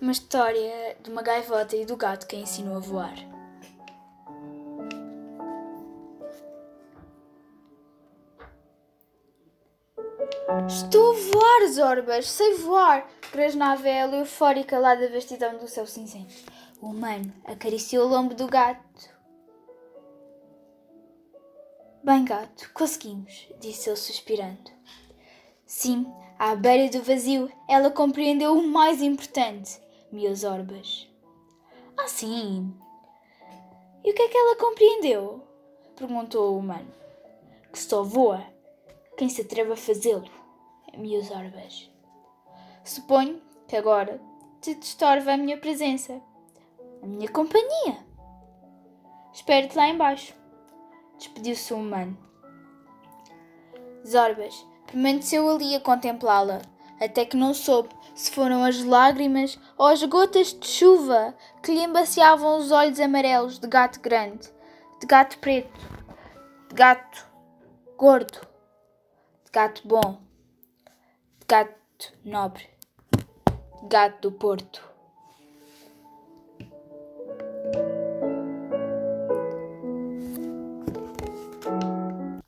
uma história de uma gaivota e do gato que a ensinou a voar. Estou a voar, Zorbas! Sei voar! Grasnava eufórica lá da vastidão do céu cinzento. O humano acariciou o lombo do gato. Bem, gato, conseguimos, disse ele suspirando. Sim, à beira do vazio, ela compreendeu o mais importante, meus orbas. Ah, sim! E o que é que ela compreendeu? Perguntou o humano. Que só voa quem se atreve a fazê-lo, meus orbas. Suponho que agora te destorva a minha presença, a minha companhia. Espero-te lá embaixo. Despediu-se o humano. Zorbas permaneceu ali a contemplá-la, até que não soube se foram as lágrimas ou as gotas de chuva que lhe embaciavam os olhos amarelos de gato grande, de gato preto, de gato gordo, de gato bom, de gato nobre, de gato do Porto.